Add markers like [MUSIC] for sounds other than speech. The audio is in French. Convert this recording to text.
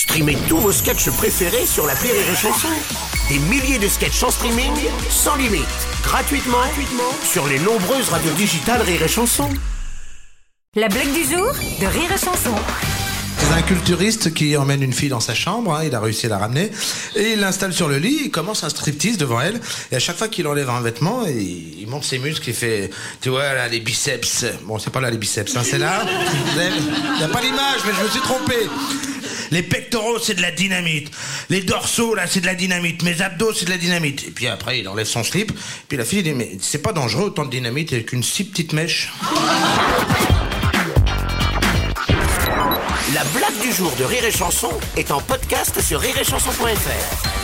Streamez tous vos sketchs préférés sur la Rire et Chanson. Des milliers de sketchs en streaming, sans limite, gratuitement, gratuitement sur les nombreuses radios digitales Rire et Chanson. La blague du jour de Rire et Chanson. C'est un culturiste qui emmène une fille dans sa chambre, hein, il a réussi à la ramener, et il l'installe sur le lit, il commence un striptease devant elle, et à chaque fois qu'il enlève un vêtement, il, il monte ses muscles, il fait, tu vois, là, les biceps. Bon, c'est pas là les biceps, hein, c'est là. [LAUGHS] Il n'y a pas l'image, mais je me suis trompé. Les pectoraux, c'est de la dynamite. Les dorsaux, là, c'est de la dynamite. Mes abdos, c'est de la dynamite. Et puis après, il enlève son slip. Puis la fille dit, mais c'est pas dangereux autant de dynamite avec une si petite mèche. La blague du jour de Rire et Chanson est en podcast sur rireetchanson.fr.